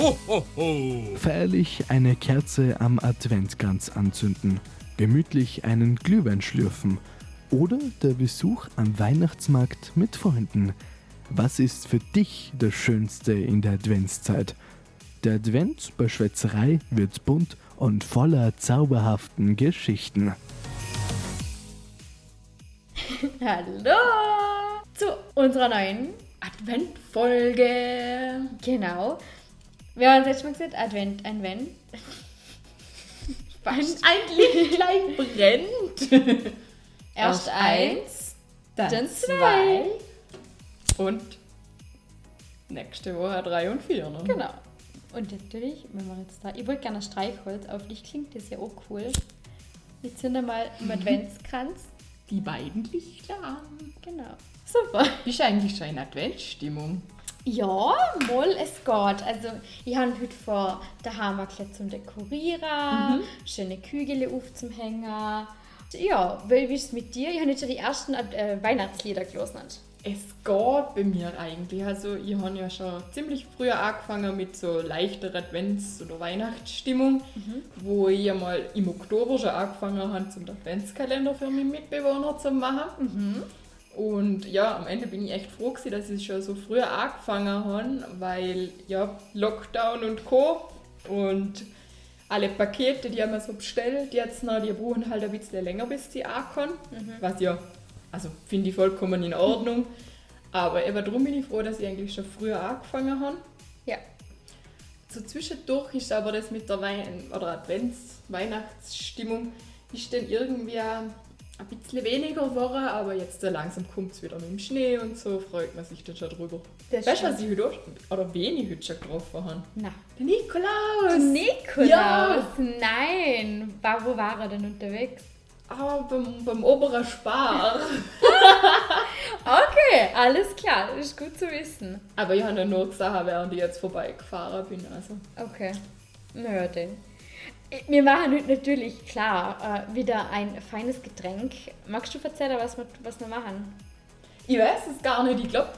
Ho, ho, ho. Feierlich eine Kerze am Adventkranz anzünden, gemütlich einen Glühwein schlürfen oder der Besuch am Weihnachtsmarkt mit Freunden. Was ist für dich das Schönste in der Adventszeit? Der Advent bei Schwätzerei wird bunt und voller zauberhaften Geschichten. Hallo zu unserer neuen Adventfolge. Genau. Wir haben uns jetzt schon gesagt, Advent, ein Wenn. Ein, ein Lichtlein brennt. Erst eins, dann, dann zwei. zwei. Und nächste Woche drei und vier. Ne? Genau. Und natürlich, wenn wir jetzt da, ich wollte gerne Streichholz auf dich klingt das ja auch cool. Wir zünden mal im Adventskranz. Die beiden Lichter an. Genau. Super. Ist eigentlich schon in Adventsstimmung. Ja, wohl es geht. Also, ich habe heute vor, wir gleich zum Dekorieren, schöne Kügel aufzuhängen. Ja, wie ist es mit dir? Ich habe jetzt schon die ersten äh, Weihnachtslieder gelesen. Es geht bei mir eigentlich. Also ich habe ja schon ziemlich früh angefangen mit so leichter Advents- oder Weihnachtsstimmung, wo ich ja mal im Oktober schon angefangen habe, zum Adventskalender für meine Mitbewohner zu machen. Und ja, am Ende bin ich echt froh gewesen, dass ich schon so früh angefangen habe, weil ja, Lockdown und Co. Und alle Pakete, die haben wir so bestellt, jetzt noch, die brauchen halt ein bisschen länger, bis sie ankommen. Was ja, also finde ich vollkommen in Ordnung. Aber eben darum bin ich froh, dass ich eigentlich schon früher angefangen habe. Ja. So zwischendurch ist aber das mit der Wein oder Advents-Weihnachtsstimmung ist dann irgendwie ein bisschen weniger geworden, aber jetzt langsam kommt es wieder mit dem Schnee und so, freut man sich dann schon drüber. Das weißt du, was ich heute auch- oder wen ich heute schon getroffen habe? Na. Der Nikolaus! Nikolaus! Ja. Nein! Wo war er denn unterwegs? Ah, beim, beim oberen Spar. Okay, alles klar, das ist gut zu wissen. aber ich habe ja nur gesagt, während ich jetzt vorbeigefahren bin. Also. Okay. Naja, dann. Wir machen heute natürlich klar äh, wieder ein feines Getränk. Magst du erzählen, was wir, was wir machen? Ich weiß es gar nicht, ich glaube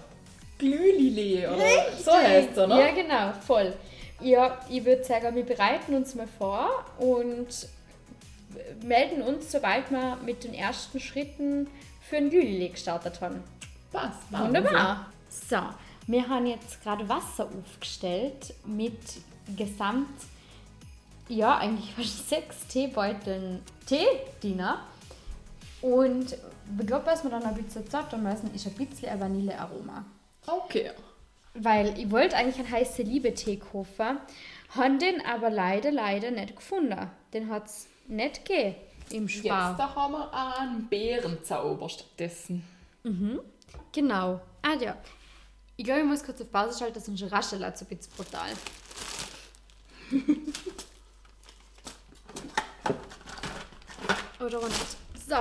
Glühlilé oder so heißt er, ne? Ja, genau, voll. Ja, ich würde sagen, wir bereiten uns mal vor und melden uns, sobald wir mit den ersten Schritten für ein Glühli gestartet haben. Passt. Wunderbar. So, wir haben jetzt gerade Wasser aufgestellt mit gesamt, ja, eigentlich fast sechs Teebeuteln Teediener. Und ich glaube, was wir dann ein bisschen zottern müssen, ist ein bisschen ein Vanillearoma. Okay. Weil ich wollte eigentlich einen heiße Liebe-Tee kaufen, habe den aber leider, leider nicht gefunden. Den hat es nicht gegeben im Jetzt Spar. da haben wir einen Bärenzauber stattdessen. Genau. Ah ja. Ich glaube, ich muss kurz auf Pause schalten, sonst raschelt es ein bisschen brutal. Oder nicht? So,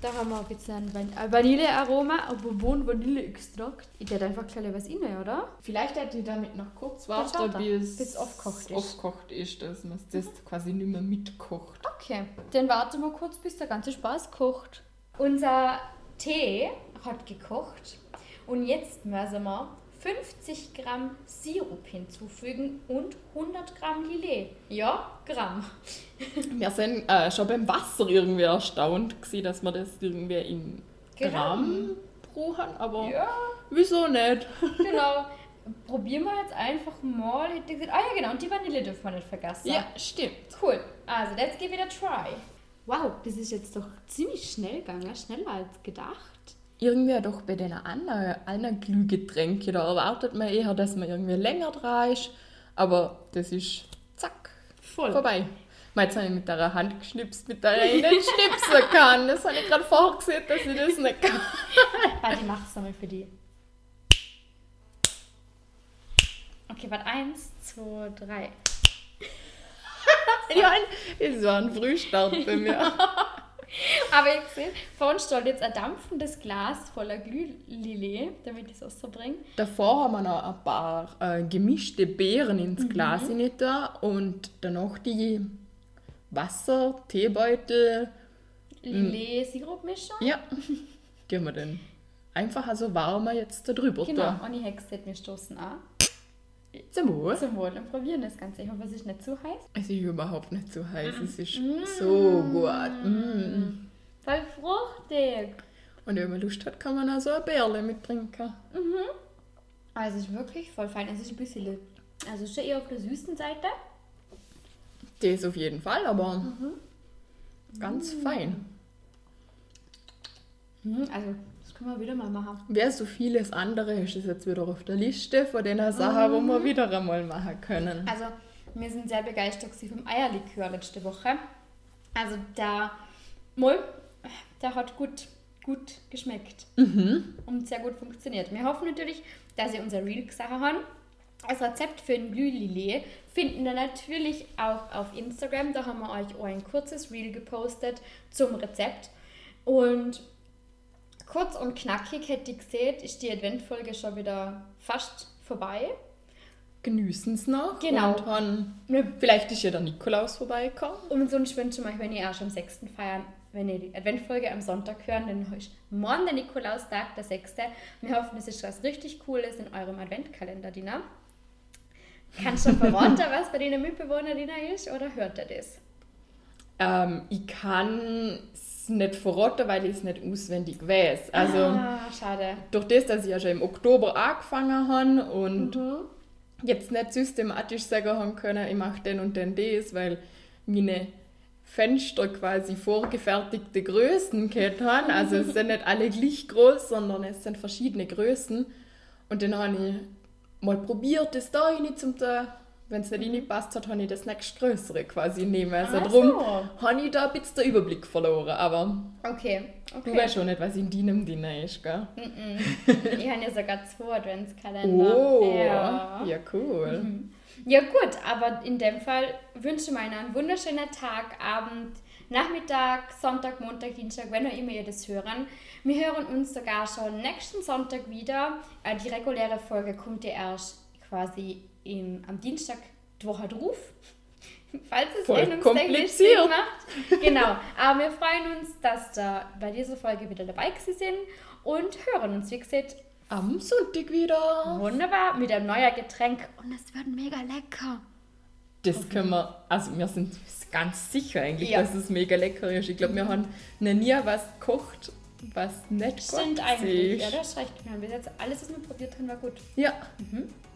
da haben wir ein bisschen Van Vanillearoma, aber ein Vanilleextrakt? Ich hätte einfach gleich was rein, oder? Vielleicht hätte ich damit noch kurz warten, warte, bis bis aufgekocht ist. aufgekocht ist, dass man das quasi nicht mehr mitkocht. Okay, dann warten wir kurz, bis der ganze Spaß kocht. Unser Tee hat gekocht und jetzt müssen wir 50 Gramm Sirup hinzufügen und 100 Gramm Lillet. Ja, Gramm. Wir sind äh, schon beim Wasser irgendwie erstaunt gewesen, dass wir das irgendwie in Gramm. Gramm brauchen, aber Ja, wieso nicht? genau. Probieren wir jetzt einfach mal. Ich gesagt- Ah ja, genau. Und die Vanille dürfen wir nicht vergessen. Ja, stimmt. Cool. Also, let's give it a try. Wow, das ist jetzt doch ziemlich schnell gegangen. Schneller als gedacht. Irgendwie doch bei den anderen, anderen Glühgetränken, da erwartet man eher, dass man irgendwie länger dran ist, aber das ist zack, Voll. vorbei. Jetzt habe ich mit der Hand geschnipst, mit der ich nicht schnipsen kann. Das habe ich gerade vorher gesehen, dass ich das nicht kann. Warte, ich mach's nochmal für die. Okay, warte, eins, zwei, drei. Ja, das war ein Frühstart bei mir. Aber ich sehe, vor uns steht jetzt ein dampfendes Glas voller Glühlillet, damit ich es rausbringe. Davor haben wir noch ein paar äh, gemischte Beeren ins Glas mhm. da und danach die Wasser, Teebeutel. Lillet-Sirup-Mischung. Ja, die haben wir dann einfach also warmer jetzt da drüber Genau, da. und die Hexe hat mir stoßen an. Zum Wohl. Zum Wohl und probieren das Ganze. Ich hoffe, es ist nicht zu heiß. Es ist überhaupt nicht so heiß. Es ist so gut. Mm. Voll fruchtig. Und wenn man Lust hat, kann man auch so eine Bärle mittrinken. Also es ist wirklich voll fein. Es ist ein bisschen, also schon eher auf der süßen Seite. Das auf jeden Fall, aber ganz fein. Mhm, also das können wir wieder mal machen. Wer so vieles andere ist, ist jetzt wieder auf der Liste von den Sachen, wo wir wieder einmal machen können. Also wir sind sehr begeistert vom Eierlikör letzte Woche. Also der Moll, der hat gut, gut geschmeckt und sehr gut funktioniert. Wir hoffen natürlich, dass ihr unser Reel gesehen habt. Das Rezept für ein Glühlillet finden wir natürlich auch auf Instagram. Da haben wir euch auch ein kurzes Reel gepostet zum Rezept. Und kurz und knackig hätte ich gesehen, ist die Adventfolge schon wieder fast vorbei. Genießen es noch. Genau. Und dann, vielleicht ist ja der Nikolaus vorbeigekommen. Und sonst wünsche ich euch, wenn ihr erst am 6. feiern, wenn ihr die Adventfolge am Sonntag hören, dann ist morgen der Nikolaustag, der 6. Wir hoffen, es ist was richtig Cooles in eurem Adventkalender, Dina. Kannst du verraten, was bei deinen Mitbewohnern Dina ist, oder hört ihr das? Ähm, ich kann es nicht verraten, weil ich es nicht auswendig weiß. Also ah, schade. durch das, dass ich ja schon im Oktober angefangen habe und Mhm. jetzt nicht systematisch sagen haben können, ich mache den und den das, weil meine Fenster quasi vorgefertigte Größen gehabt haben. Also es sind nicht alle gleich groß, sondern es sind verschiedene Größen. Und dann habe ich mal probiert, das da rein zum. Wenn es nicht reinpasst hat, habe ich das nächstgrößere quasi nehmen. Also Ah, darum so. habe ich da ein bisschen den Überblick verloren. Aber Okay, du okay. weißt schon nicht, was in deinem drin ist, gell? ich habe ja sogar zwei Adventskalender. Oh, Ja. ja cool. Ja gut, aber in dem Fall wünsche ich mir einen wunderschönen Tag, Abend, Nachmittag, Sonntag, Montag, Dienstag, wenn auch immer ihr das hören. Wir hören uns sogar schon nächsten Sonntag wieder. Äh, Die reguläre Folge kommt ja erst quasi im, am Dienstag die Woche drauf. Falls es Voll endungstechnisch kompliziert. Sinn macht. Genau, aber wir freuen uns, dass da bei dieser Folge wieder dabei gewesen sind und hören uns, wie gesagt, Am Sonntag wieder. wunderbar mit einem neuen Getränk und es wird mega lecker. Das können wir, also wir sind ganz sicher eigentlich, Ja. dass es mega lecker ist. Ich glaube, wir haben noch nie was gekocht, was nicht Stimmt eigentlich. Ja, das. Wir haben bis jetzt alles, was wir probiert haben, war gut. Ja,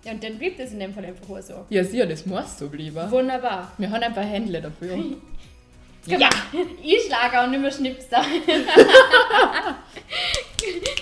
Ja, und dann blieb das in dem Fall einfach auch so. ja, sicher, das muss so bleiben. Wunderbar. Wir haben ein paar Händler dafür. Ja! Ich schlage auch nicht mehr Schnipser.